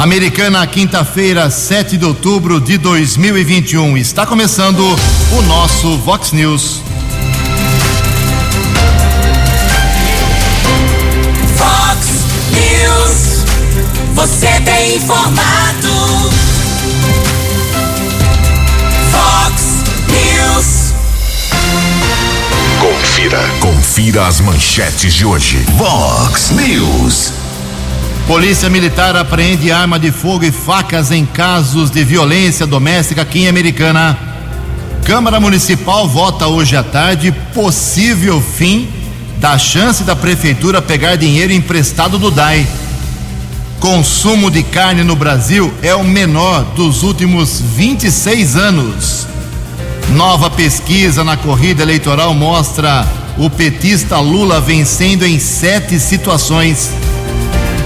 Americana, quinta-feira, 7 de outubro de 2021. Está começando o nosso Vox News. Vox News. Você tem informado. Vox News. Confira. Confira as manchetes de hoje. Vox News. Polícia Militar apreende arma de fogo e facas em casos de violência doméstica aqui em Americana. Câmara Municipal vota hoje à tarde possível fim da chance da Prefeitura pegar dinheiro emprestado do DAI. Consumo de carne no Brasil é o menor dos últimos 26 anos. Nova pesquisa na corrida eleitoral mostra o petista Lula vencendo em sete situações.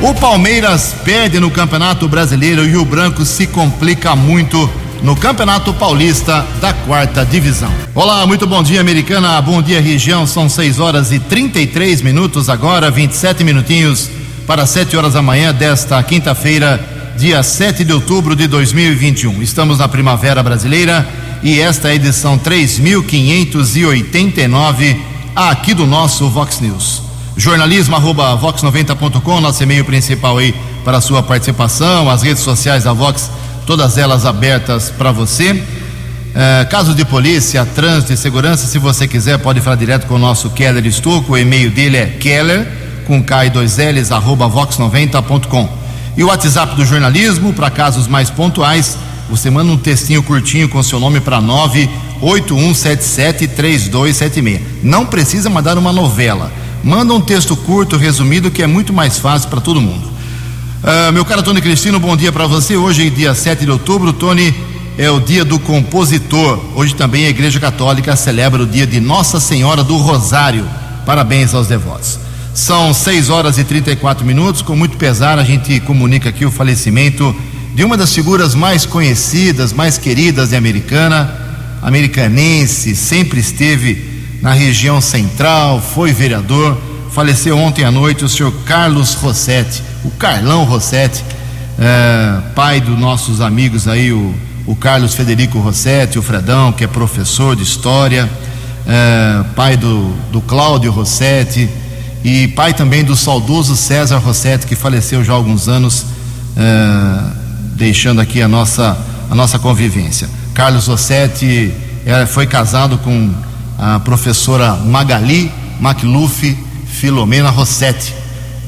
O Palmeiras perde no Campeonato Brasileiro e o Branco se complica muito no Campeonato Paulista da quarta divisão. Olá, muito bom dia, americana. Bom dia, região. São 6 horas e 33 minutos agora, 27 minutinhos para 7 horas da manhã desta quinta-feira, dia 7 de outubro de 2021. Estamos na Primavera Brasileira e esta é a edição 3589 aqui do nosso Vox News jornalismo arroba vox90.com, nosso e-mail principal aí para a sua participação, as redes sociais da Vox, todas elas abertas para você. É, casos de polícia, trânsito e segurança, se você quiser, pode falar direto com o nosso Keller Estouco, o e-mail dele é keller, com K e dois L's, arroba vox90.com. E o WhatsApp do jornalismo, para casos mais pontuais, você manda um textinho curtinho com seu nome para 981773276. Não precisa mandar uma novela Manda um texto curto, resumido, que é muito mais fácil para todo mundo. Uh, meu caro Tony Cristino, bom dia para você. Hoje, dia 7 de outubro, Tony, é o dia do compositor. Hoje também a Igreja Católica celebra o dia de Nossa Senhora do Rosário. Parabéns aos devotos. São 6 horas e 34 minutos. Com muito pesar, a gente comunica aqui o falecimento de uma das figuras mais conhecidas, mais queridas de Americana, americanense, sempre esteve na região central, foi vereador. Faleceu ontem à noite o senhor Carlos Rossetti, o Carlão Rossetti, é, pai dos nossos amigos aí, o, o Carlos Federico Rossetti, o Fredão, que é professor de história, é, pai do, do Cláudio Rossetti e pai também do saudoso César Rossetti, que faleceu já há alguns anos, é, deixando aqui a nossa, a nossa convivência. Carlos Rossetti é, foi casado com a professora Magali Macluf Filomena Rossetti.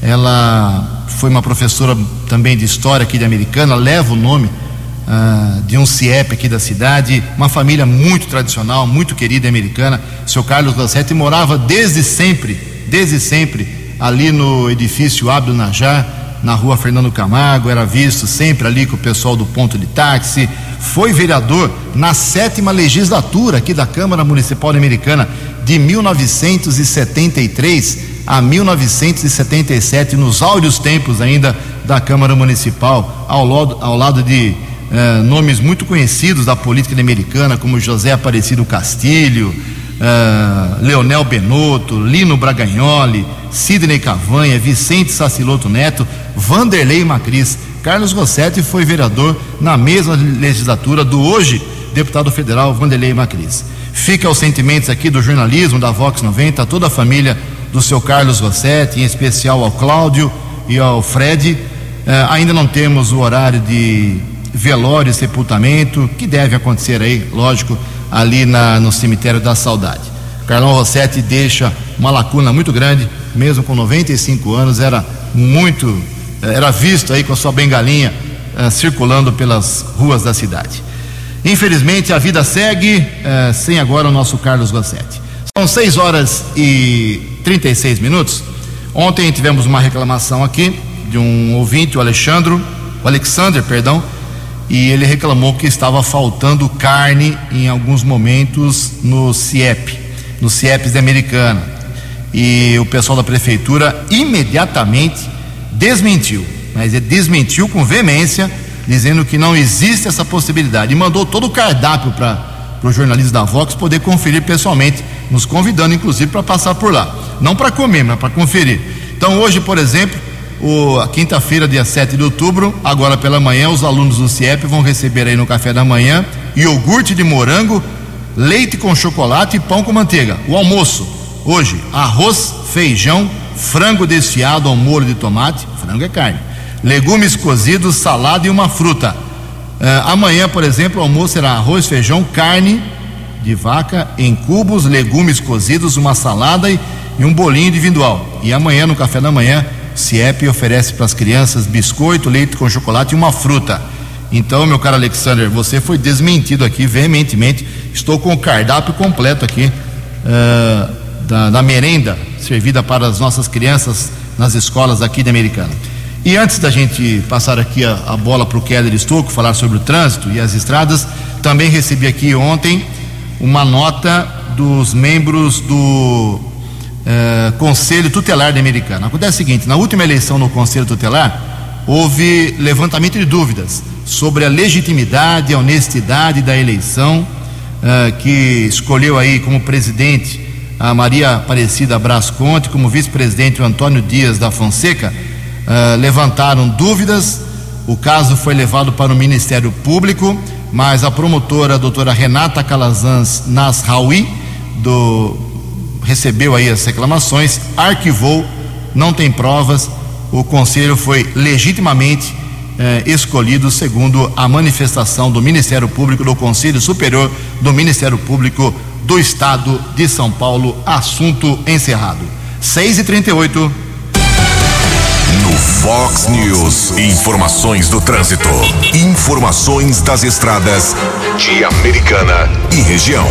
Ela foi uma professora também de história aqui de Americana, leva o nome uh, de um CIEP aqui da cidade, uma família muito tradicional, muito querida americana. Seu Carlos Rossetti morava desde sempre, desde sempre, ali no edifício Abdo Najar, na rua Fernando Camargo, era visto sempre ali com o pessoal do ponto de táxi, foi vereador na sétima legislatura aqui da Câmara Municipal Americana, de 1973 a 1977, nos áureos tempos ainda da Câmara Municipal, ao lado, ao lado de eh, nomes muito conhecidos da política americana, como José Aparecido Castilho, eh, Leonel Benotto, Lino Bragagnoli, Sidney Cavanha, Vicente Saciloto Neto, Vanderlei Macris. Carlos Rossetti foi vereador na mesma legislatura do hoje deputado federal Vanderlei Macris. Fica os sentimentos aqui do jornalismo da Vox 90, a toda a família do seu Carlos Rossetti, em especial ao Cláudio e ao Fred. Eh, ainda não temos o horário de velório e sepultamento, que deve acontecer aí, lógico, ali na, no cemitério da Saudade. Carlão Rossetti deixa uma lacuna muito grande, mesmo com 95 anos, era muito era visto aí com a sua bengalinha uh, circulando pelas ruas da cidade. Infelizmente a vida segue uh, sem agora o nosso Carlos Gossetti. São 6 horas e 36 minutos. Ontem tivemos uma reclamação aqui de um ouvinte, o Alexandre, o Alexander, perdão, e ele reclamou que estava faltando carne em alguns momentos no CIEP, no CIEPs de Americana. E o pessoal da prefeitura imediatamente desmentiu, mas ele desmentiu com veemência, dizendo que não existe essa possibilidade. E mandou todo o cardápio para os jornalistas da Vox poder conferir pessoalmente, nos convidando inclusive para passar por lá. Não para comer, mas para conferir. Então hoje, por exemplo, o, a quinta-feira, dia 7 de outubro, agora pela manhã, os alunos do CIEP vão receber aí no café da manhã iogurte de morango, leite com chocolate e pão com manteiga. O almoço, hoje, arroz, feijão, frango desfiado ao molho de tomate, frango é carne, legumes cozidos, salada e uma fruta. Uh, amanhã, por exemplo, o almoço será arroz, feijão, carne de vaca em cubos, legumes cozidos, uma salada e, e um bolinho individual. E amanhã, no café da manhã, CIEP oferece para as crianças biscoito, leite com chocolate e uma fruta. Então, meu caro Alexander, você foi desmentido aqui veementemente. Estou com o cardápio completo aqui uh, da, da, merenda servida para as nossas crianças nas escolas aqui de Americana. E antes da gente passar aqui a, a bola para o Keller Estouco falar sobre o trânsito e as estradas, também recebi aqui ontem uma nota dos membros do uh, Conselho Tutelar de Americana. Acontece o seguinte: na última eleição no Conselho Tutelar, houve levantamento de dúvidas sobre a legitimidade, a honestidade da eleição, uh, que escolheu aí como presidente a Maria Aparecida Braz Conte, como vice-presidente o Antônio Dias da Fonseca, uh, levantaram dúvidas. O caso foi levado para o Ministério Público, mas a promotora a doutora Renata Calazans Nasraoui do recebeu aí as reclamações, arquivou, não tem provas. O conselho foi legitimamente eh, escolhido segundo a manifestação do Ministério Público, do Conselho Superior do Ministério Público do Estado de São Paulo. Assunto encerrado. 6 e 38 No Fox News, informações do trânsito. Informações das estradas de Americana e região.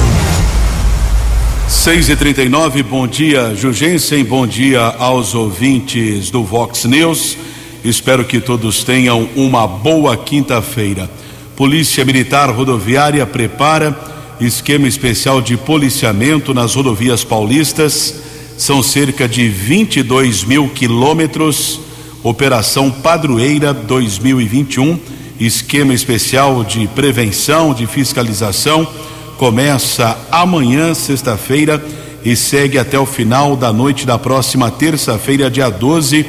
6 e 39 bom dia, Jugensen, bom dia aos ouvintes do Vox News. Espero que todos tenham uma boa quinta-feira. Polícia Militar Rodoviária prepara esquema especial de policiamento nas rodovias paulistas. São cerca de 22 mil quilômetros. Operação Padroeira 2021, esquema especial de prevenção, de fiscalização começa amanhã, sexta-feira, e segue até o final da noite da próxima terça-feira, dia 12.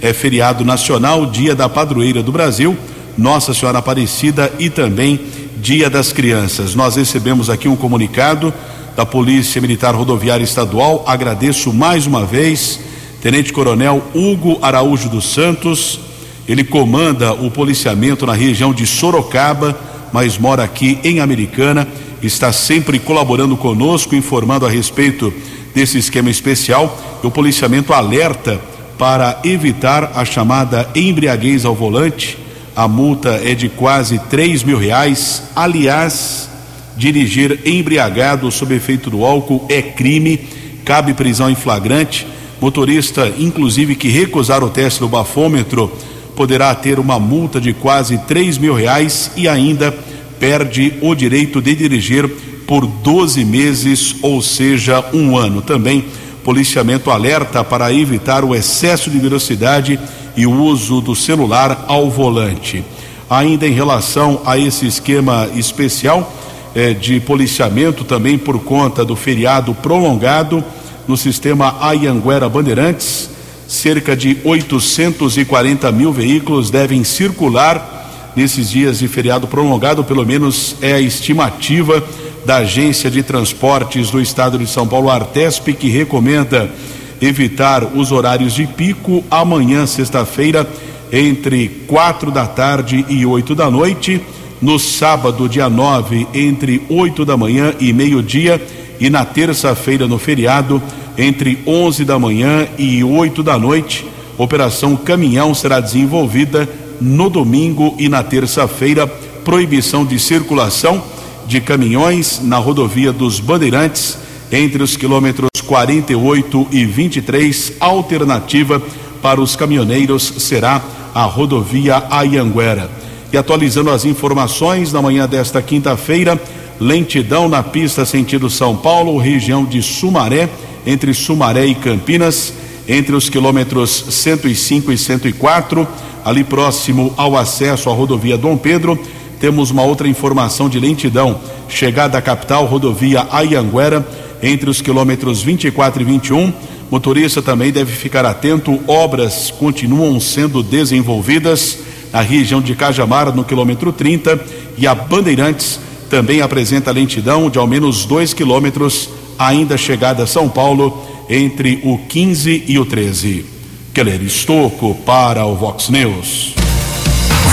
É feriado nacional, dia da padroeira do Brasil, Nossa Senhora Aparecida e também Dia das Crianças. Nós recebemos aqui um comunicado da Polícia Militar Rodoviária Estadual. Agradeço mais uma vez, Tenente Coronel Hugo Araújo dos Santos. Ele comanda o policiamento na região de Sorocaba, mas mora aqui em Americana está sempre colaborando conosco, informando a respeito desse esquema especial. O policiamento alerta para evitar a chamada embriaguez ao volante. A multa é de quase três mil reais. Aliás, dirigir embriagado sob efeito do álcool é crime, cabe prisão em flagrante. Motorista, inclusive, que recusar o teste do bafômetro, poderá ter uma multa de quase três mil reais e ainda perde o direito de dirigir por 12 meses, ou seja, um ano. Também, policiamento alerta para evitar o excesso de velocidade e o uso do celular ao volante. Ainda em relação a esse esquema especial eh, de policiamento, também por conta do feriado prolongado no sistema Ayanguera Bandeirantes, cerca de 840 mil veículos devem circular nesses dias de feriado prolongado, pelo menos é a estimativa da Agência de Transportes do Estado de São Paulo, Artesp, que recomenda evitar os horários de pico amanhã, sexta-feira, entre quatro da tarde e oito da noite, no sábado, dia 9, entre oito da manhã e meio-dia, e na terça-feira, no feriado, entre onze da manhã e oito da noite. Operação Caminhão será desenvolvida no domingo e na terça-feira, proibição de circulação de caminhões na rodovia dos Bandeirantes entre os quilômetros 48 e 23. Alternativa para os caminhoneiros será a rodovia Ayanguera. E atualizando as informações, na manhã desta quinta-feira, lentidão na pista sentido São Paulo, região de Sumaré, entre Sumaré e Campinas, entre os quilômetros 105 e 104 ali próximo ao acesso à rodovia Dom Pedro. Temos uma outra informação de lentidão. Chegada à capital, rodovia Ayanguera, entre os quilômetros 24 e 21, Motorista também deve ficar atento, obras continuam sendo desenvolvidas na região de Cajamar, no quilômetro 30, e a Bandeirantes também apresenta lentidão de ao menos 2 quilômetros, ainda chegada a São Paulo, entre o 15 e o 13. Keller Estocco para o Vox News.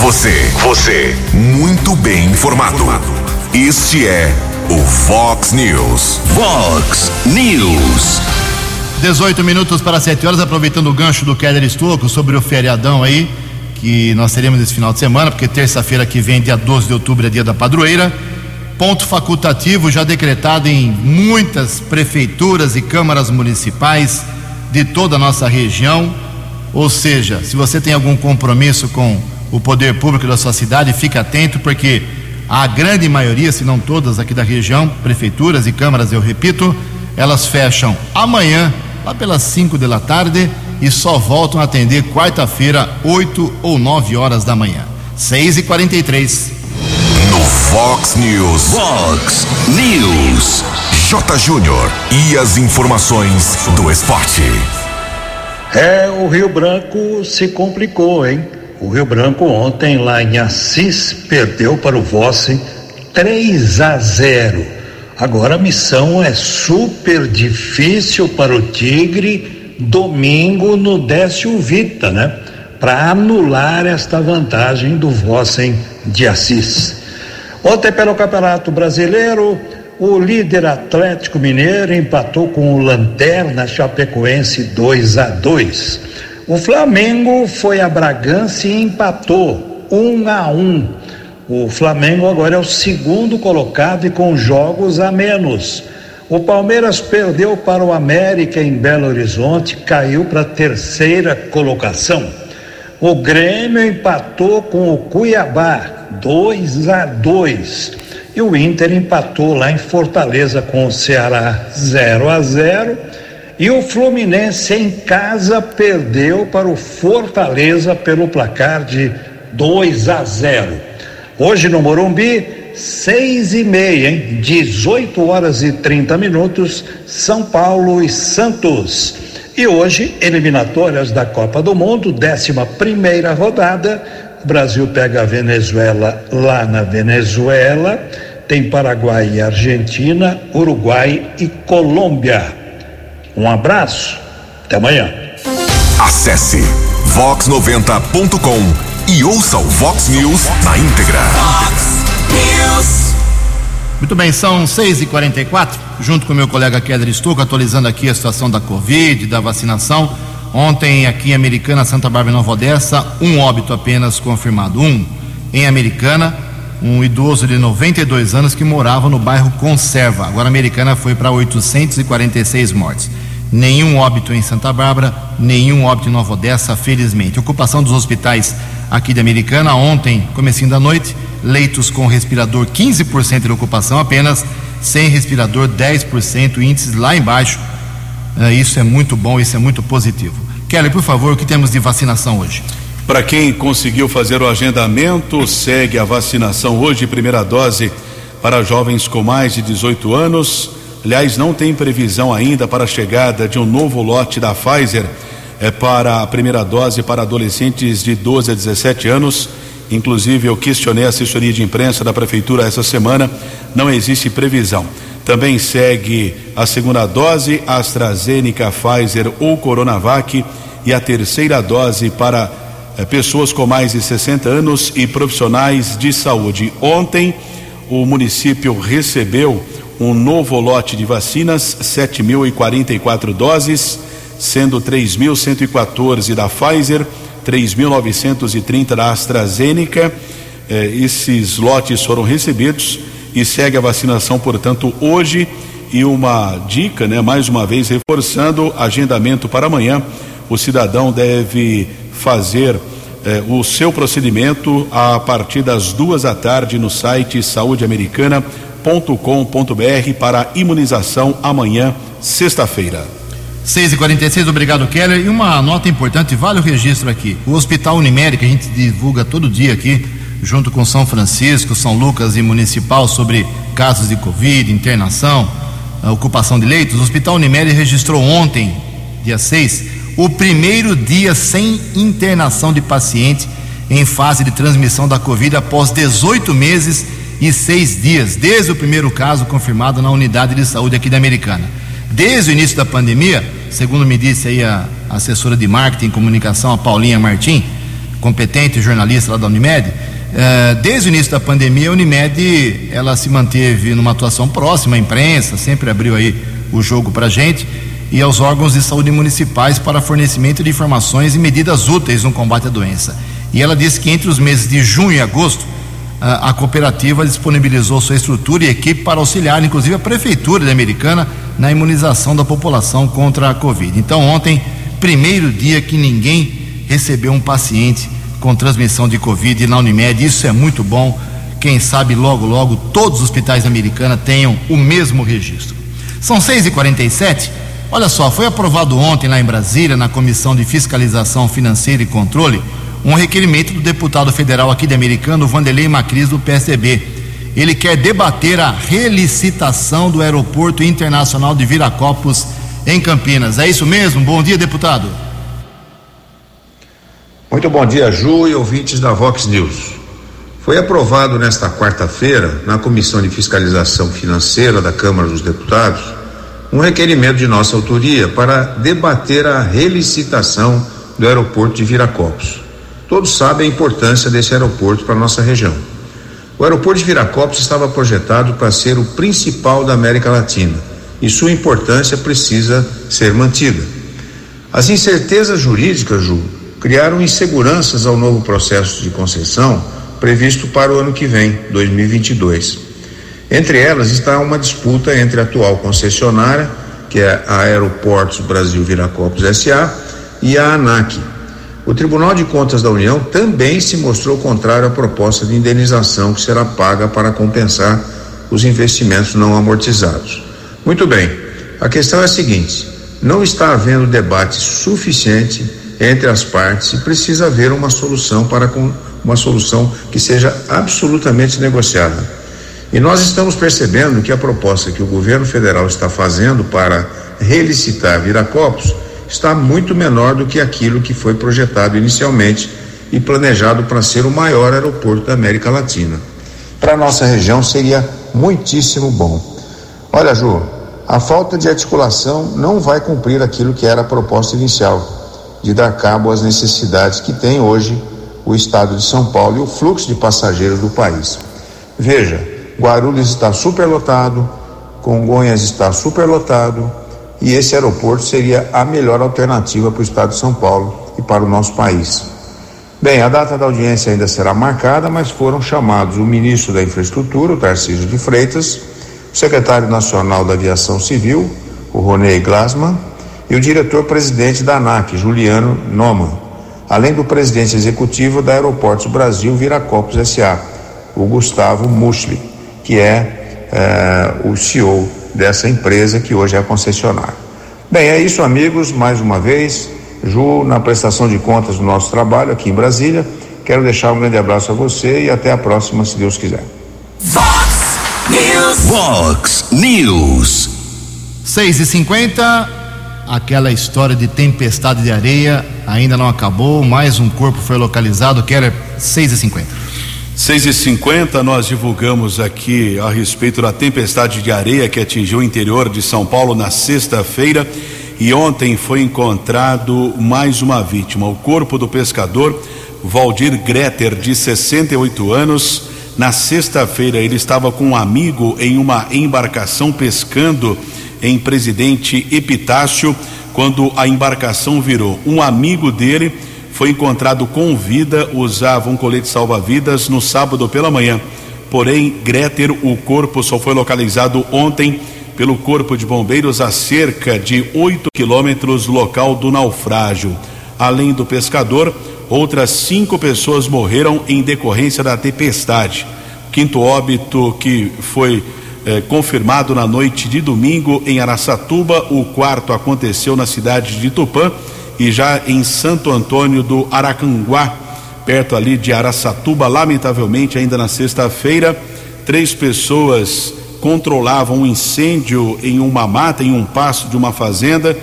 Você, você, muito bem informado. Este é o Fox News. Fox News. 18 minutos para 7 horas, aproveitando o gancho do Keller Estocco sobre o feriadão aí, que nós teremos esse final de semana, porque terça-feira que vem, dia 12 de outubro, é dia da padroeira. Ponto facultativo já decretado em muitas prefeituras e câmaras municipais de toda a nossa região. Ou seja, se você tem algum compromisso com o poder público da sua cidade, fique atento, porque a grande maioria, se não todas aqui da região, prefeituras e câmaras, eu repito, elas fecham amanhã, lá pelas 5 da tarde, e só voltam a atender quarta-feira, 8 ou 9 horas da manhã. 6 e 43 No Fox News. Fox News. J. Júnior. E as informações do esporte. É, o Rio Branco se complicou, hein? O Rio Branco ontem lá em Assis perdeu para o Vossen 3 a 0. Agora a missão é super difícil para o Tigre domingo no Décio Vita, né? Para anular esta vantagem do Vossen de Assis. Ontem pelo Campeonato Brasileiro, o líder Atlético Mineiro empatou com o Lanterna Chapecoense 2 a 2. O Flamengo foi a Bragança e empatou 1 a 1. O Flamengo agora é o segundo colocado e com jogos a menos. O Palmeiras perdeu para o América em Belo Horizonte, caiu para a terceira colocação. O Grêmio empatou com o Cuiabá 2 a 2. E o Inter empatou lá em Fortaleza com o Ceará 0 a 0. E o Fluminense em casa perdeu para o Fortaleza pelo placar de 2 a 0. Hoje no Morumbi, seis e meia, hein? 18 horas e 30 minutos, São Paulo e Santos. E hoje, eliminatórias da Copa do Mundo, 11 primeira rodada. O Brasil pega a Venezuela lá na Venezuela. Tem Paraguai e Argentina, Uruguai e Colômbia. Um abraço, até amanhã. Acesse vox90.com e ouça o Vox News na íntegra. Fox News. Muito bem, são 6 e 44 junto com meu colega Keller Stuco, atualizando aqui a situação da Covid, da vacinação. Ontem, aqui em Americana, Santa Bárbara e Nova Odessa, um óbito apenas confirmado. Um em Americana, um idoso de 92 anos que morava no bairro Conserva. Agora, a Americana foi para 846 mortes. Nenhum óbito em Santa Bárbara, nenhum óbito em Nova Odessa, felizmente. Ocupação dos hospitais aqui de Americana, ontem, comecinho da noite, leitos com respirador 15% de ocupação apenas, sem respirador 10%, índices lá embaixo. Eh, isso é muito bom, isso é muito positivo. Kelly, por favor, o que temos de vacinação hoje? Para quem conseguiu fazer o agendamento, segue a vacinação hoje, primeira dose para jovens com mais de 18 anos. Aliás, não tem previsão ainda para a chegada de um novo lote da Pfizer é para a primeira dose para adolescentes de 12 a 17 anos. Inclusive, eu questionei a assessoria de imprensa da prefeitura essa semana, não existe previsão. Também segue a segunda dose AstraZeneca, Pfizer ou Coronavac e a terceira dose para eh, pessoas com mais de 60 anos e profissionais de saúde. Ontem, o município recebeu um novo lote de vacinas, 7.044 doses, sendo 3.114 da Pfizer, 3.930 da AstraZeneca. Eh, esses lotes foram recebidos e segue a vacinação, portanto, hoje. E uma dica, né, mais uma vez, reforçando agendamento para amanhã. O cidadão deve fazer eh, o seu procedimento a partir das duas da tarde no site saudeamericana.com.br para imunização amanhã, sexta-feira. 6 e 46 obrigado, Keller. E uma nota importante, vale o registro aqui. O Hospital Unimed, que a gente divulga todo dia aqui, junto com São Francisco, São Lucas e Municipal, sobre casos de Covid, internação, ocupação de leitos. O Hospital Unimed registrou ontem dia 6, o primeiro dia sem internação de paciente em fase de transmissão da Covid após 18 meses e seis dias, desde o primeiro caso confirmado na unidade de saúde aqui da Americana. Desde o início da pandemia, segundo me disse aí a assessora de marketing e comunicação, a Paulinha Martim, competente jornalista lá da Unimed, eh, desde o início da pandemia, a Unimed ela se manteve numa atuação próxima à imprensa, sempre abriu aí o jogo para gente e aos órgãos de saúde municipais para fornecimento de informações e medidas úteis no combate à doença. E ela disse que entre os meses de junho e agosto a, cooperativa disponibilizou sua estrutura e equipe para auxiliar, inclusive a prefeitura Americana, na imunização da população contra a Covid. Então, ontem, primeiro dia que ninguém recebeu um paciente com transmissão de Covid na Unimed, isso é muito bom. Quem sabe logo, logo, todos os hospitais da Americana tenham o mesmo registro. São 6h47. Olha só, foi aprovado ontem lá em Brasília, na Comissão de Fiscalização Financeira e Controle, um requerimento do deputado federal aqui de Americano, Vanderlei Macris, do PSDB. Ele quer debater a relicitação do Aeroporto Internacional de Viracopos, em Campinas. É isso mesmo? Bom dia, deputado. Muito bom dia, Ju e ouvintes da Vox News. Foi aprovado nesta quarta-feira, na Comissão de Fiscalização Financeira da Câmara dos Deputados, um requerimento de nossa autoria para debater a relicitação do aeroporto de Viracopos. Todos sabem a importância desse aeroporto para nossa região. O aeroporto de Viracopos estava projetado para ser o principal da América Latina e sua importância precisa ser mantida. As incertezas jurídicas, Ju, criaram inseguranças ao novo processo de concessão previsto para o ano que vem, 2022. Entre elas está uma disputa entre a atual concessionária, que é a Aeroportos Brasil Viracopos SA, e a ANAC, o Tribunal de Contas da União também se mostrou contrário à proposta de indenização que será paga para compensar os investimentos não amortizados. Muito bem, a questão é a seguinte: não está havendo debate suficiente entre as partes e precisa haver uma solução para uma solução que seja absolutamente negociada. E nós estamos percebendo que a proposta que o governo federal está fazendo para relicitar Viracopos está muito menor do que aquilo que foi projetado inicialmente e planejado para ser o maior aeroporto da América Latina. Para nossa região seria muitíssimo bom. Olha, Ju, a falta de articulação não vai cumprir aquilo que era a proposta inicial, de dar cabo às necessidades que tem hoje o estado de São Paulo e o fluxo de passageiros do país. Veja, Guarulhos está superlotado, Congonhas está superlotado, e esse aeroporto seria a melhor alternativa para o estado de São Paulo e para o nosso país. Bem, a data da audiência ainda será marcada, mas foram chamados o ministro da Infraestrutura, o Tarcísio de Freitas, o secretário nacional da Aviação Civil, o Ronei Glasman, e o diretor-presidente da ANAC, Juliano Noman, além do presidente executivo da Aeroportos Brasil Viracopos SA, o Gustavo Muschli, que é, é o CEO dessa empresa que hoje é a concessionária. Bem, é isso, amigos, mais uma vez, Ju, na prestação de contas do nosso trabalho aqui em Brasília. Quero deixar um grande abraço a você e até a próxima, se Deus quiser. Fox News. Fox News. 6 e 50 aquela história de tempestade de areia ainda não acabou, mais um corpo foi localizado, que era 6 e 50 6 e 50 nós divulgamos aqui a respeito da tempestade de areia que atingiu o interior de São Paulo na sexta-feira e ontem foi encontrado mais uma vítima, o corpo do pescador Valdir Greter, de 68 anos. Na sexta-feira ele estava com um amigo em uma embarcação pescando em Presidente Epitácio, quando a embarcação virou. Um amigo dele foi encontrado com vida, usava um colete salva-vidas no sábado pela manhã. Porém, Greter, o corpo só foi localizado ontem pelo Corpo de Bombeiros a cerca de 8 quilômetros do local do naufrágio. Além do pescador, outras cinco pessoas morreram em decorrência da tempestade. Quinto óbito que foi eh, confirmado na noite de domingo em Araçatuba, o quarto aconteceu na cidade de Tupã e já em Santo Antônio do Aracanguá, perto ali de Araçatuba, lamentavelmente, ainda na sexta-feira, três pessoas controlavam um incêndio em uma mata, em um passo de uma fazenda.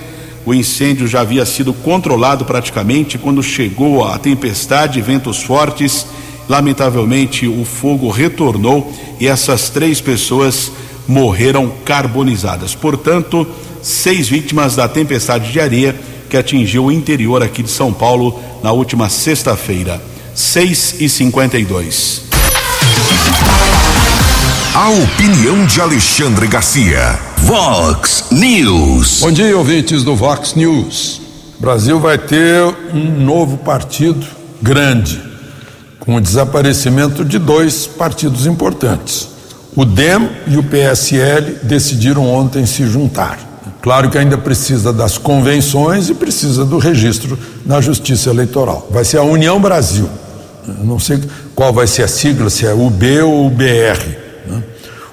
O incêndio já havia sido controlado praticamente quando chegou a tempestade ventos fortes. Lamentavelmente, o fogo retornou e essas três pessoas morreram carbonizadas. Portanto, seis vítimas da tempestade de areia que atingiu o interior aqui de São Paulo na última sexta-feira. 6 e 52 A opinião de Alexandre Garcia. Vox News. Bom dia, ouvintes do Vox News. O Brasil vai ter um novo partido grande, com o desaparecimento de dois partidos importantes. O DEM e o PSL decidiram ontem se juntar. Claro que ainda precisa das convenções e precisa do registro na Justiça Eleitoral. Vai ser a União Brasil. Eu não sei qual vai ser a sigla, se é UB ou UBR. Né?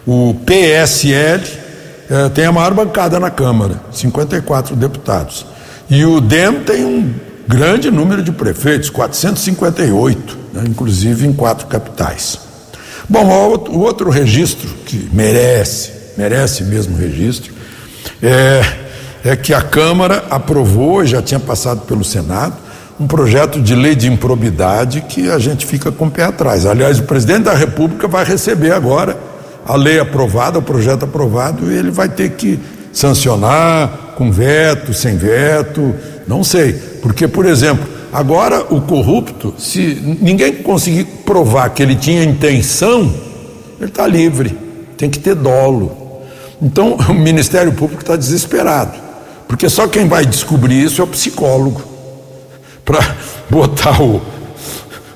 O PSL eh, tem a maior bancada na Câmara, 54 deputados. E o DEM tem um grande número de prefeitos, 458, né? inclusive em quatro capitais. Bom, o outro registro que merece, merece mesmo registro, é, é que a Câmara aprovou, já tinha passado pelo Senado, um projeto de lei de improbidade que a gente fica com o pé atrás. Aliás, o presidente da República vai receber agora a lei aprovada, o projeto aprovado, e ele vai ter que sancionar com veto, sem veto, não sei. Porque, por exemplo, agora o corrupto, se ninguém conseguir provar que ele tinha intenção, ele está livre, tem que ter dolo. Então, o Ministério Público está desesperado, porque só quem vai descobrir isso é o psicólogo para botar o,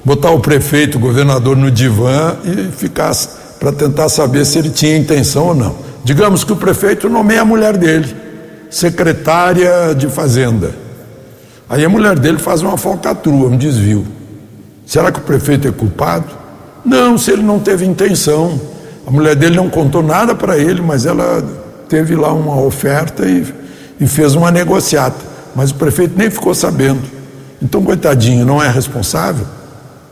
botar o prefeito, o governador no divã e ficar para tentar saber se ele tinha intenção ou não. Digamos que o prefeito nomeia a mulher dele, secretária de Fazenda. Aí a mulher dele faz uma falcatrua, um desvio. Será que o prefeito é culpado? Não, se ele não teve intenção. A mulher dele não contou nada para ele, mas ela teve lá uma oferta e, e fez uma negociata. Mas o prefeito nem ficou sabendo. Então, coitadinho, não é responsável?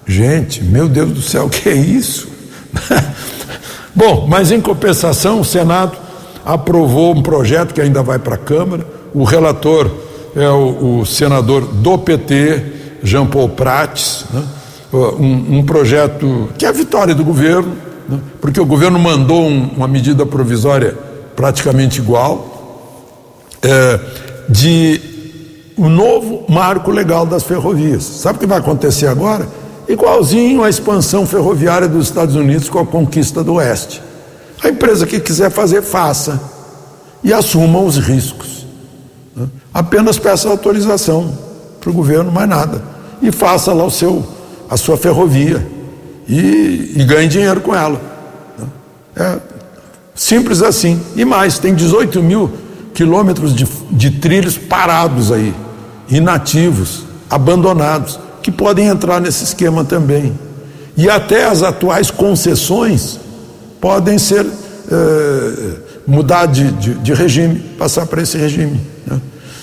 Gente, meu Deus do céu, que é isso? Bom, mas em compensação, o Senado aprovou um projeto que ainda vai para a Câmara. O relator é o, o senador do PT, Jean Paul Prates, né? um, um, projeto que é a vitória do governo, né? porque o governo mandou um, uma medida provisória praticamente igual, é, de o novo marco legal das ferrovias. Sabe o que vai acontecer agora? Igualzinho à expansão ferroviária dos Estados Unidos com a conquista do Oeste. A empresa que quiser fazer, faça. E assuma os riscos. Né? Apenas peça autorização para o governo, mais nada. E faça lá o seu, a sua ferrovia. E, e ganhe dinheiro com ela. É simples assim. E mais, tem 18 mil quilômetros de, de trilhos parados aí inativos, abandonados, que podem entrar nesse esquema também. E até as atuais concessões podem ser eh, mudar de, de, de, regime, passar para esse regime. Né?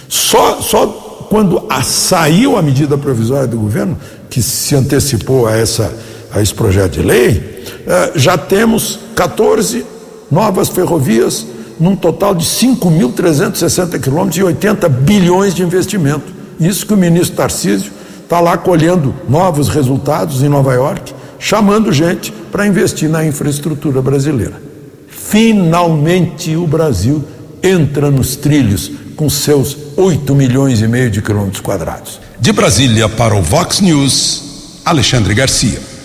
Só, só quando a, saiu a medida provisória do governo, que se antecipou a, essa, a esse projeto de lei, eh, já temos 14 novas ferrovias num total de 5.360 quilômetros e 80 bilhões de investimento. Isso que o ministro Tarcísio está lá colhendo novos resultados em Nova York, chamando gente para investir na infraestrutura brasileira. Finalmente o Brasil entra nos trilhos com seus 8 milhões e meio de quilômetros quadrados. De Brasília para o Vox News, Alexandre Garcia.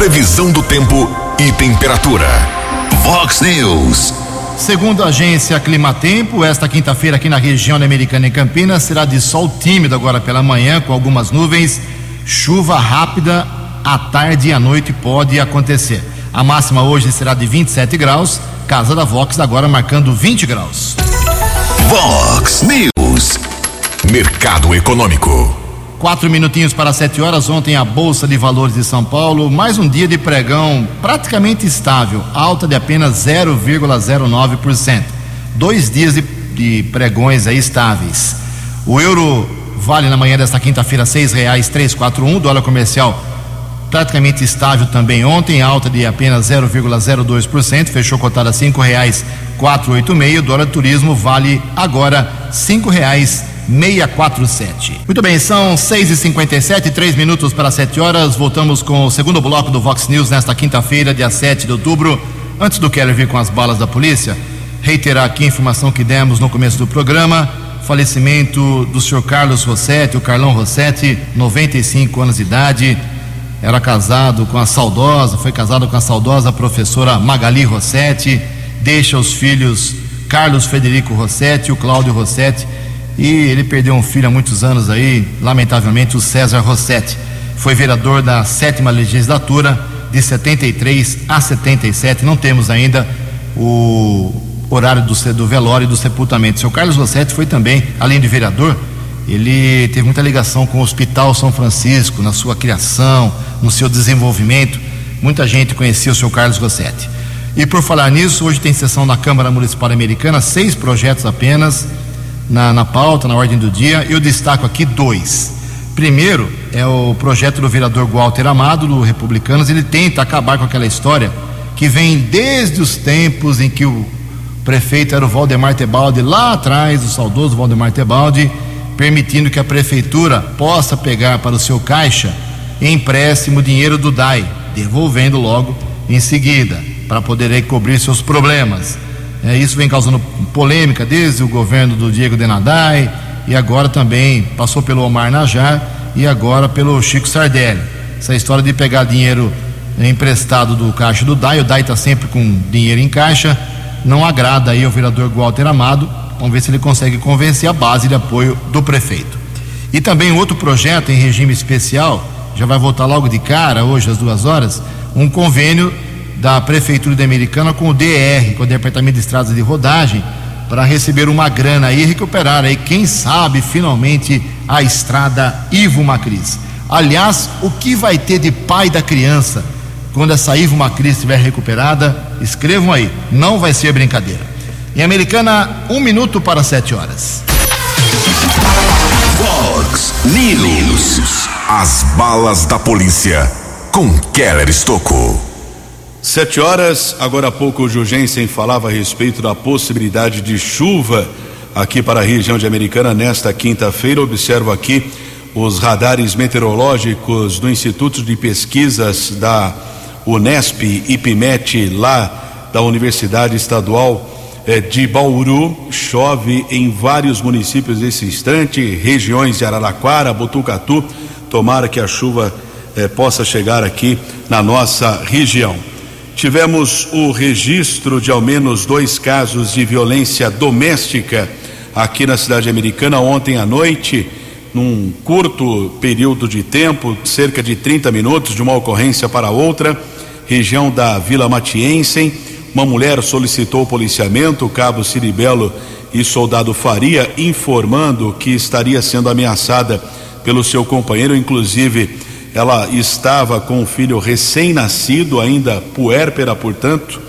Previsão do tempo e temperatura. Vox News. Segundo a agência Climatempo, esta quinta-feira aqui na região americana em Campinas será de sol tímido agora pela manhã, com algumas nuvens. Chuva rápida à tarde e à noite pode acontecer. A máxima hoje será de 27 graus. Casa da Vox agora marcando 20 graus. Vox News. Mercado Econômico. Quatro minutinhos para sete horas. Ontem a Bolsa de Valores de São Paulo, mais um dia de pregão praticamente estável, alta de apenas 0,09%. Dois dias de, de pregões aí estáveis. O euro vale na manhã desta quinta-feira seis reais três quatro um, dólar comercial praticamente estável também ontem, alta de apenas 0,02%, fechou cotada a cinco reais quatro oito meio, dólar turismo vale agora cinco reais 647. Muito bem, são 6 e 57 três minutos para 7 horas. Voltamos com o segundo bloco do Vox News nesta quinta-feira, dia 7 de outubro. Antes do Keller vir com as balas da polícia, reiterar aqui a informação que demos no começo do programa. Falecimento do senhor Carlos Rossetti, o Carlão Rossetti, 95 anos de idade. Era casado com a saudosa, foi casado com a saudosa professora Magali Rossetti. Deixa os filhos Carlos Federico Rossetti e o Cláudio Rossetti e ele perdeu um filho há muitos anos aí, lamentavelmente, o César Rossetti. Foi vereador da sétima legislatura, de 73 a 77. Não temos ainda o horário do, do velório e do sepultamento. Seu Carlos Rossetti foi também, além de vereador, ele teve muita ligação com o Hospital São Francisco, na sua criação, no seu desenvolvimento. Muita gente conhecia o seu Carlos Rossetti. E por falar nisso, hoje tem sessão na Câmara Municipal Americana, seis projetos apenas na, na pauta, na ordem do dia. Eu destaco aqui dois. Primeiro é o projeto do vereador Walter Amado, do Republicanos. Ele tenta acabar com aquela história que vem desde os tempos em que o prefeito era o Valdemar Tebaldi, lá atrás, o saudoso Valdemar Tebaldi, permitindo que a prefeitura possa pegar para o seu caixa empréstimo dinheiro do DAI, devolvendo logo em seguida, para poder cobrir seus problemas. É, isso vem causando polêmica desde o governo do Diego Denadai e agora também passou pelo Omar Najar e agora pelo Chico Sardelli. Essa história de pegar dinheiro emprestado do caixa do DAI, o DAI está sempre com dinheiro em caixa, não agrada aí ao vereador Walter Amado. Vamos ver se ele consegue convencer a base de apoio do prefeito. E também outro projeto em regime especial, já vai voltar logo de cara, hoje às duas horas, um convênio da Prefeitura de Americana com o DR, com o Departamento de Estradas de Rodagem, para receber uma grana e recuperar aí, quem sabe, finalmente, a estrada Ivo Macris. Aliás, o que vai ter de pai da criança quando essa Ivo Macris estiver recuperada? Escrevam aí, não vai ser brincadeira. Em Americana, um minuto para sete horas. Fox News. As balas da polícia com Keller Estocou. Sete horas, agora há pouco o Jugensen falava a respeito da possibilidade de chuva aqui para a região de Americana nesta quinta-feira. Observo aqui os radares meteorológicos do Instituto de Pesquisas da Unesp IPMET, lá da Universidade Estadual eh, de Bauru. Chove em vários municípios nesse instante, regiões de Araraquara, Botucatu. Tomara que a chuva eh, possa chegar aqui na nossa região. Tivemos o registro de ao menos dois casos de violência doméstica aqui na cidade americana ontem à noite, num curto período de tempo, cerca de 30 minutos de uma ocorrência para outra, região da Vila Matiense. Uma mulher solicitou policiamento, o cabo Ciribelo e soldado Faria, informando que estaria sendo ameaçada pelo seu companheiro, inclusive ela estava com um filho recém-nascido, ainda puérpera, portanto,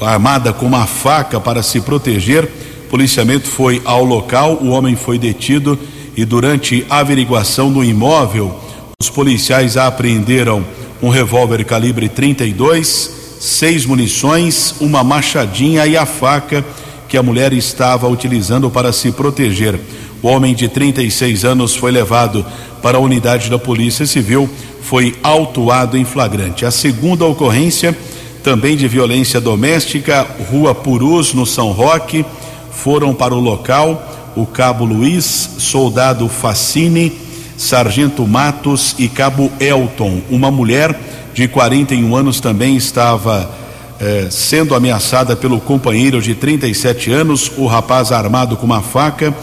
armada com uma faca para se proteger. O policiamento foi ao local, o homem foi detido e durante a averiguação do imóvel, os policiais apreenderam um revólver calibre 32, seis munições, uma machadinha e a faca que a mulher estava utilizando para se proteger. O homem de 36 anos foi levado para a unidade da Polícia Civil, foi autuado em flagrante. A segunda ocorrência, também de violência doméstica, Rua Purus, no São Roque, foram para o local o cabo Luiz, soldado Facine, sargento Matos e cabo Elton. Uma mulher de 41 anos também estava eh, sendo ameaçada pelo companheiro de 37 anos, o rapaz armado com uma faca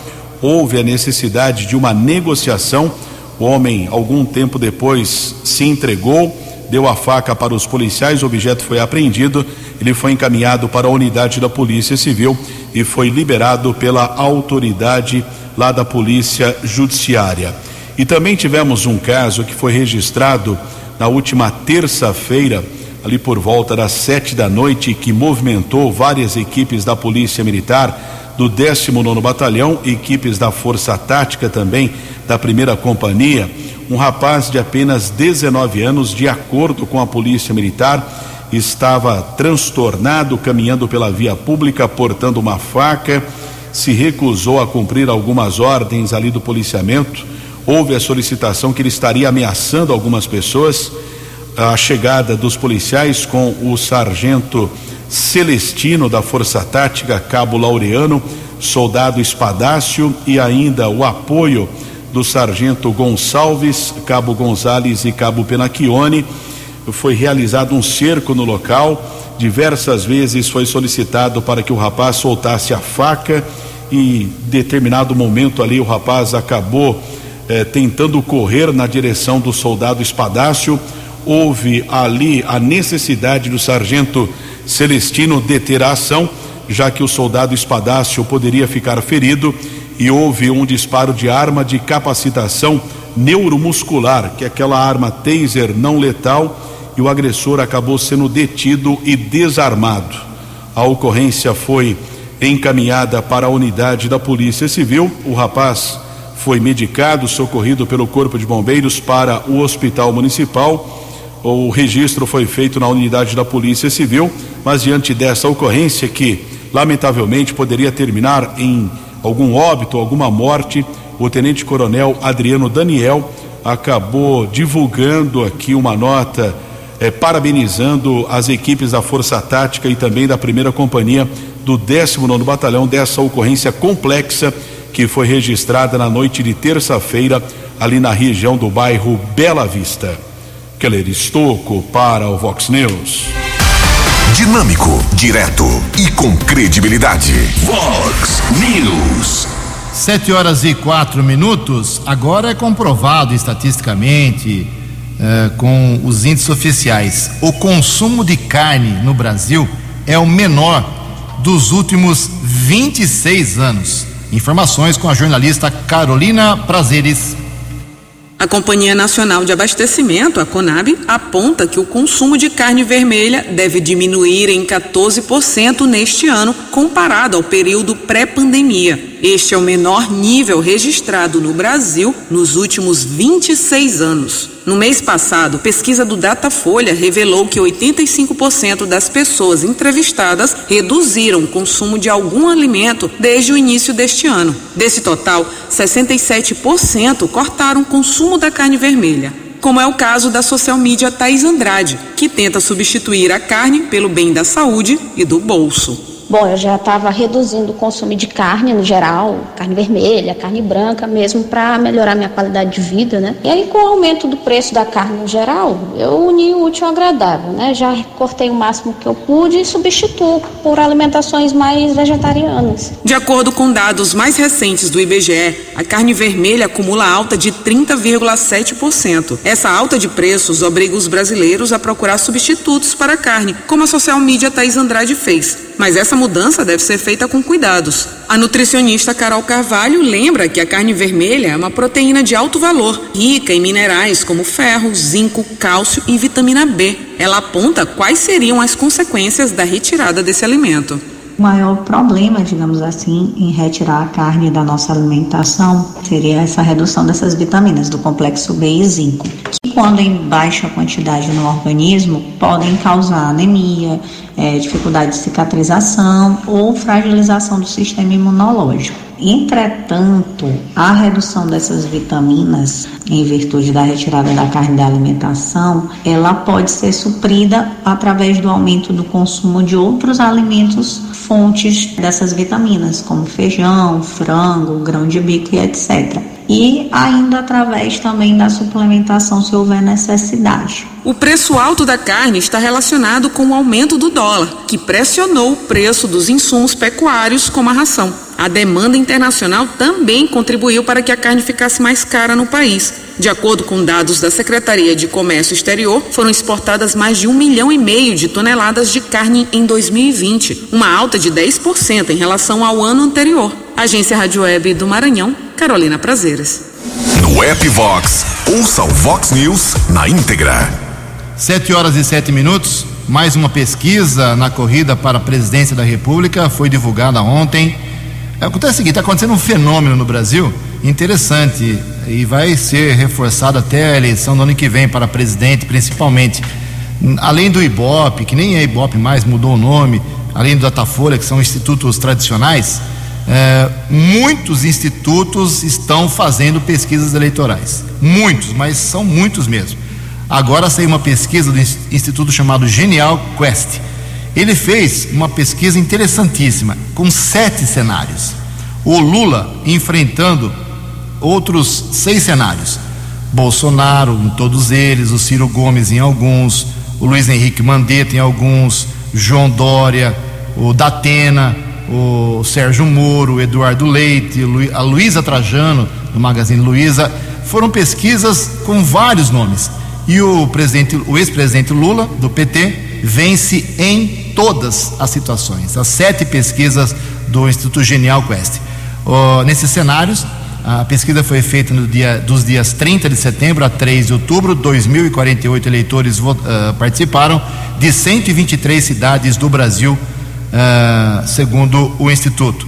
houve a necessidade de uma negociação. O homem, algum tempo depois, se entregou, deu a faca para os policiais, o objeto foi apreendido, ele foi encaminhado para a unidade da Polícia Civil e foi liberado pela autoridade lá da Polícia Judiciária. E também tivemos um caso que foi registrado na última terça-feira, ali por volta das sete da noite, que movimentou várias equipes da Polícia Militar do 19 Batalhão, equipes da Força Tática também da primeira companhia. um rapaz de apenas 19 anos, de acordo com a Polícia Militar, estava transtornado caminhando pela via pública portando uma faca, se recusou a cumprir algumas ordens ali do policiamento. Houve a solicitação que ele estaria ameaçando algumas pessoas. A chegada dos policiais com o sargento Celestino da Força Tática, Cabo Laureano, soldado Espadácio e ainda o apoio do sargento Gonçalves, Cabo Gonzales e Cabo Penacchione. Foi realizado um cerco no local. Diversas vezes foi solicitado para que o rapaz soltasse a faca e determinado momento ali o rapaz acabou eh, tentando correr na direção do soldado Espadácio. Houve ali a necessidade do sargento Celestino deter a ação, já que o soldado Espadácio poderia ficar ferido e houve um disparo de arma de capacitação neuromuscular, que é aquela arma taser não letal, e o agressor acabou sendo detido e desarmado. A ocorrência foi encaminhada para a unidade da Polícia Civil. O rapaz foi medicado, socorrido pelo Corpo de Bombeiros para o Hospital Municipal. O registro foi feito na unidade da Polícia Civil, mas diante dessa ocorrência que lamentavelmente poderia terminar em algum óbito, alguma morte, o Tenente Coronel Adriano Daniel acabou divulgando aqui uma nota eh, parabenizando as equipes da Força Tática e também da primeira companhia do 19 Batalhão dessa ocorrência complexa que foi registrada na noite de terça-feira ali na região do bairro Bela Vista. Keller Estocco para o Vox News. Dinâmico, direto e com credibilidade. Vox News. Sete horas e quatro minutos. Agora é comprovado estatisticamente, eh, com os índices oficiais, o consumo de carne no Brasil é o menor dos últimos 26 anos. Informações com a jornalista Carolina Prazeres. A Companhia Nacional de Abastecimento, a CONAB, aponta que o consumo de carne vermelha deve diminuir em 14% neste ano, comparado ao período pré-pandemia. Este é o menor nível registrado no Brasil nos últimos 26 anos. No mês passado, pesquisa do Datafolha revelou que 85% das pessoas entrevistadas reduziram o consumo de algum alimento desde o início deste ano. Desse total, 67% cortaram o consumo da carne vermelha como é o caso da social media Thais Andrade, que tenta substituir a carne pelo bem da saúde e do bolso. Bom, eu já estava reduzindo o consumo de carne no geral, carne vermelha, carne branca, mesmo para melhorar minha qualidade de vida, né? E aí, com o aumento do preço da carne no geral, eu uni o útil ao agradável, né? Já cortei o máximo que eu pude e substituo por alimentações mais vegetarianas. De acordo com dados mais recentes do IBGE, a carne vermelha acumula alta de 30,7%. Essa alta de preços obriga os brasileiros a procurar substitutos para a carne, como a social media Thais Andrade fez mas essa mudança deve ser feita com cuidados. A nutricionista Carol Carvalho lembra que a carne vermelha é uma proteína de alto valor, rica em minerais como ferro, zinco, cálcio e vitamina B. Ela aponta quais seriam as consequências da retirada desse alimento. O maior problema, digamos assim, em retirar a carne da nossa alimentação seria essa redução dessas vitaminas do complexo B e zinco, que quando em baixa quantidade no organismo podem causar anemia, é, dificuldade de cicatrização ou fragilização do sistema imunológico. Entretanto, a redução dessas vitaminas, em virtude da retirada da carne da alimentação, ela pode ser suprida através do aumento do consumo de outros alimentos fontes dessas vitaminas, como feijão, frango, grão de bico e etc. E ainda através também da suplementação se houver necessidade. O preço alto da carne está relacionado com o aumento do dólar, que pressionou o preço dos insumos pecuários, como a ração. A demanda internacional também contribuiu para que a carne ficasse mais cara no país. De acordo com dados da Secretaria de Comércio Exterior, foram exportadas mais de um milhão e meio de toneladas de carne em 2020, uma alta de 10% em relação ao ano anterior. Agência Rádio Web do Maranhão, Carolina Prazeres. No app Vox, ouça o Vox News na íntegra. Sete horas e sete minutos. Mais uma pesquisa na corrida para a presidência da República foi divulgada ontem. Acontece o seguinte: está acontecendo um fenômeno no Brasil interessante e vai ser reforçado até a eleição do ano que vem para presidente, principalmente. Além do IBOP, que nem é IBOP mais, mudou o nome, além do Datafolha, que são institutos tradicionais, é, muitos institutos estão fazendo pesquisas eleitorais. Muitos, mas são muitos mesmo. Agora saiu uma pesquisa do instituto chamado Genial Quest. Ele fez uma pesquisa interessantíssima, com sete cenários. O Lula enfrentando outros seis cenários. Bolsonaro em todos eles, o Ciro Gomes em alguns, o Luiz Henrique Mandetta em alguns, João Dória, o Datena, o Sérgio Moro, o Eduardo Leite, a Luísa Trajano, do Magazine Luiza, foram pesquisas com vários nomes. E o presidente, o ex-presidente Lula, do PT, vence em todas as situações. As sete pesquisas do Instituto Genial Quest. Nesses cenários, a pesquisa foi feita no dia, dos dias 30 de setembro a 3 de outubro. 2.048 eleitores uh, participaram de 123 cidades do Brasil, uh, segundo o Instituto.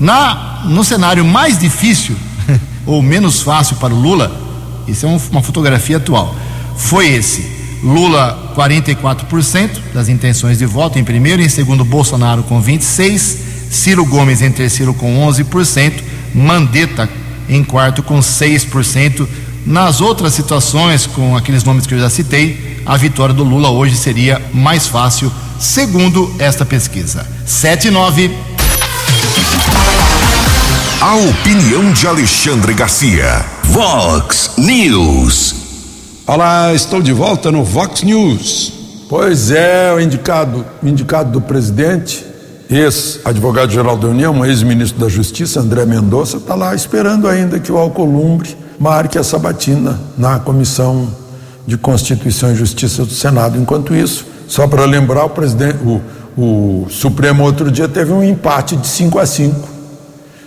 Na, no cenário mais difícil, ou menos fácil para o Lula, isso é um, uma fotografia atual, foi esse. Lula, 44% das intenções de voto em primeiro, em segundo, Bolsonaro com 26%, Ciro Gomes em terceiro com 11%, Mandetta em quarto com 6%. Nas outras situações, com aqueles nomes que eu já citei, a vitória do Lula hoje seria mais fácil, segundo esta pesquisa. 7 e 9. A opinião de Alexandre Garcia. Vox News. Olá, estou de volta no Vox News. Pois é, o indicado, indicado do presidente ex-advogado-geral da União, ex-ministro da Justiça, André Mendonça, está lá esperando ainda que o Alcolumbre marque a sabatina na Comissão de Constituição e Justiça do Senado. Enquanto isso, só para lembrar, o, presidente, o, o Supremo outro dia teve um empate de 5 a 5,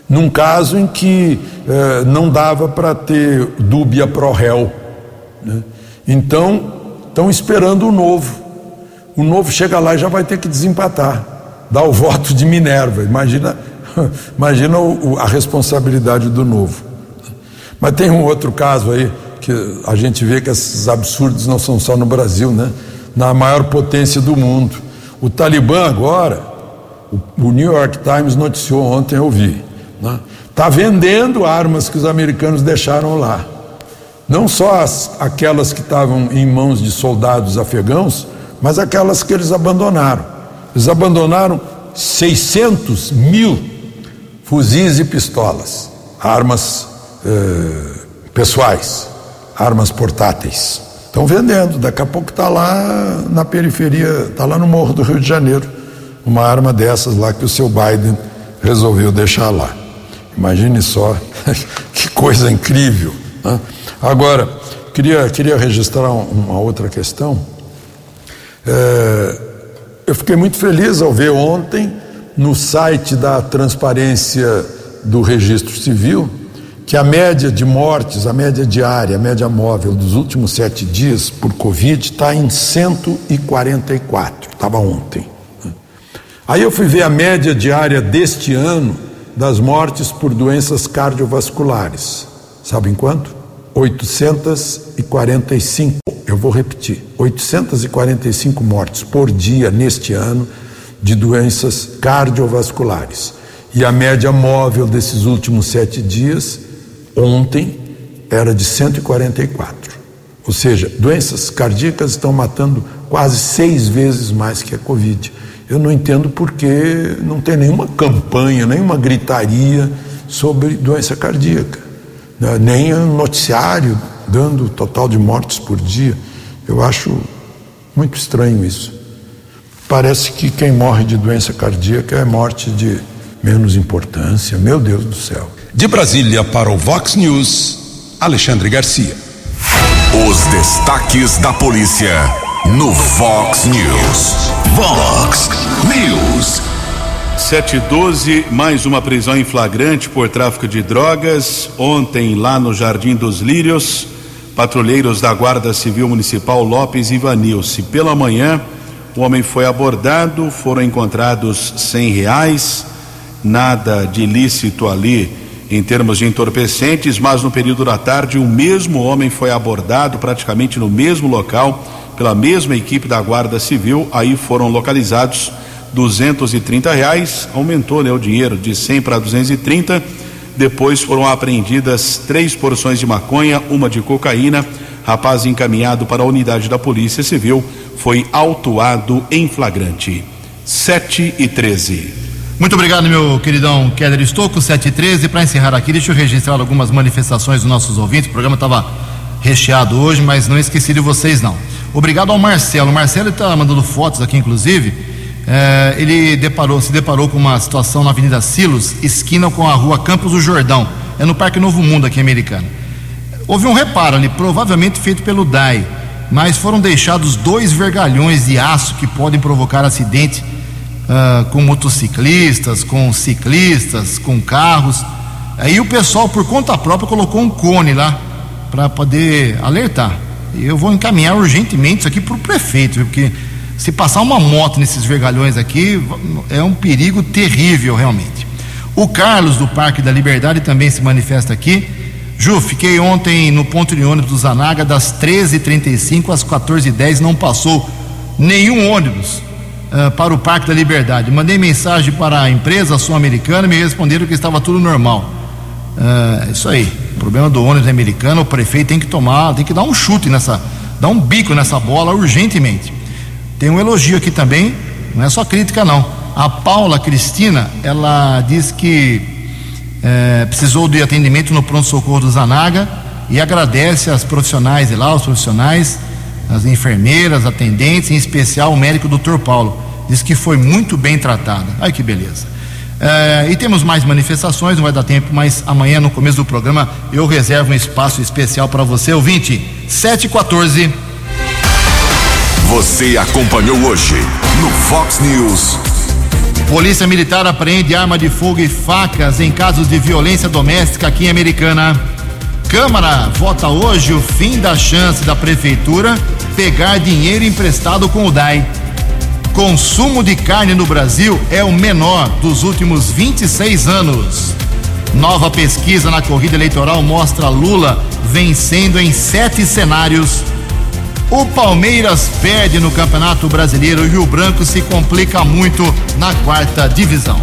num caso em que eh, não dava para ter dúbia pro réu. Né? Então, estão esperando o novo. O novo chega lá e já vai ter que desempatar dá o voto de Minerva. Imagina, imagina a responsabilidade do novo. Mas tem um outro caso aí que a gente vê que esses absurdos não são só no Brasil, né? Na maior potência do mundo. O Talibã agora, o, o New York Times noticiou ontem, eu vi, está né? Tá vendendo armas que os americanos deixaram lá. Não só as, aquelas que estavam em mãos de soldados afegãos, mas aquelas que eles abandonaram. Eles abandonaram 600 mil fuzis e pistolas, armas eh, pessoais, armas portáteis. Estão vendendo, daqui a pouco está lá na periferia, está lá no Morro do Rio de Janeiro, uma arma dessas lá que o seu Biden resolveu deixar lá. Imagine só, que coisa incrível. Né? Agora, queria, queria registrar uma outra questão. É, eu fiquei muito feliz ao ver ontem no site da transparência do registro civil que a média de mortes, a média diária, a média móvel dos últimos sete dias por Covid está em 144, estava ontem. Aí eu fui ver a média diária deste ano das mortes por doenças cardiovasculares. Sabem quanto? 845. Eu vou repetir: 845 mortes por dia neste ano de doenças cardiovasculares. E a média móvel desses últimos sete dias, ontem, era de 144. Ou seja, doenças cardíacas estão matando quase seis vezes mais que a Covid. Eu não entendo porque não tem nenhuma campanha, nenhuma gritaria sobre doença cardíaca? Nem um noticiário dando o total de mortes por dia. Eu acho muito estranho isso. Parece que quem morre de doença cardíaca é morte de menos importância. Meu Deus do céu. De Brasília para o Vox News, Alexandre Garcia. Os destaques da polícia no Vox News. Vox News. 712, mais uma prisão em flagrante por tráfico de drogas. Ontem, lá no Jardim dos Lírios, patrulheiros da Guarda Civil Municipal Lopes e Vanilce. Pela manhã, o homem foi abordado, foram encontrados cem reais, nada de ilícito ali em termos de entorpecentes, mas no período da tarde o mesmo homem foi abordado praticamente no mesmo local pela mesma equipe da Guarda Civil. Aí foram localizados 230 reais, aumentou né, o dinheiro de 100 para 230. Depois foram apreendidas três porções de maconha, uma de cocaína. Rapaz encaminhado para a unidade da Polícia Civil foi autuado em flagrante. 7 e 13. Muito obrigado, meu queridão Keller Estocco, 713. Para encerrar aqui, deixa eu registrar algumas manifestações dos nossos ouvintes. O programa estava recheado hoje, mas não esqueci de vocês, não. Obrigado ao Marcelo. O Marcelo está mandando fotos aqui, inclusive. É, ele deparou, se deparou com uma situação na Avenida Silos, esquina com a rua Campos do Jordão. É no Parque Novo Mundo, aqui americano. Houve um reparo ali, provavelmente feito pelo DAI, mas foram deixados dois vergalhões de aço que podem provocar acidente uh, com motociclistas, com ciclistas, com carros. Aí o pessoal, por conta própria, colocou um cone lá para poder alertar. Eu vou encaminhar urgentemente isso aqui para o prefeito, porque se passar uma moto nesses vergalhões aqui, é um perigo terrível realmente. O Carlos do Parque da Liberdade também se manifesta aqui. Ju, fiquei ontem no ponto de ônibus do Zanaga das 13h35 às 14h10, não passou nenhum ônibus uh, para o Parque da Liberdade. Mandei mensagem para a empresa sul-americana e me responderam que estava tudo normal. Uh, isso aí. O problema do ônibus americano, o prefeito tem que tomar, tem que dar um chute nessa, dar um bico nessa bola urgentemente. Tem um elogio aqui também, não é só crítica não. A Paula Cristina, ela diz que é, precisou de atendimento no pronto-socorro do Zanaga e agradece as profissionais de lá, os profissionais, as enfermeiras, atendentes, em especial o médico Dr. Paulo. Diz que foi muito bem tratada. Ai que beleza. É, e temos mais manifestações, não vai dar tempo, mas amanhã, no começo do programa, eu reservo um espaço especial para você, ouvinte. 7 e 14. Você acompanhou hoje no Fox News. Polícia Militar apreende arma de fogo e facas em casos de violência doméstica aqui em Americana. Câmara vota hoje o fim da chance da Prefeitura pegar dinheiro emprestado com o DAI. Consumo de carne no Brasil é o menor dos últimos 26 anos. Nova pesquisa na corrida eleitoral mostra Lula vencendo em sete cenários. O Palmeiras perde no Campeonato Brasileiro e o Branco se complica muito na quarta divisão.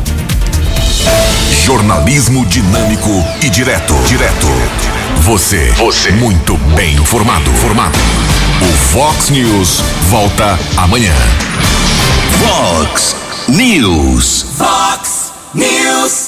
Jornalismo dinâmico e direto. Direto. Você. Você. Muito bem informado. Formado. O Fox News volta amanhã. Fox News. Fox News.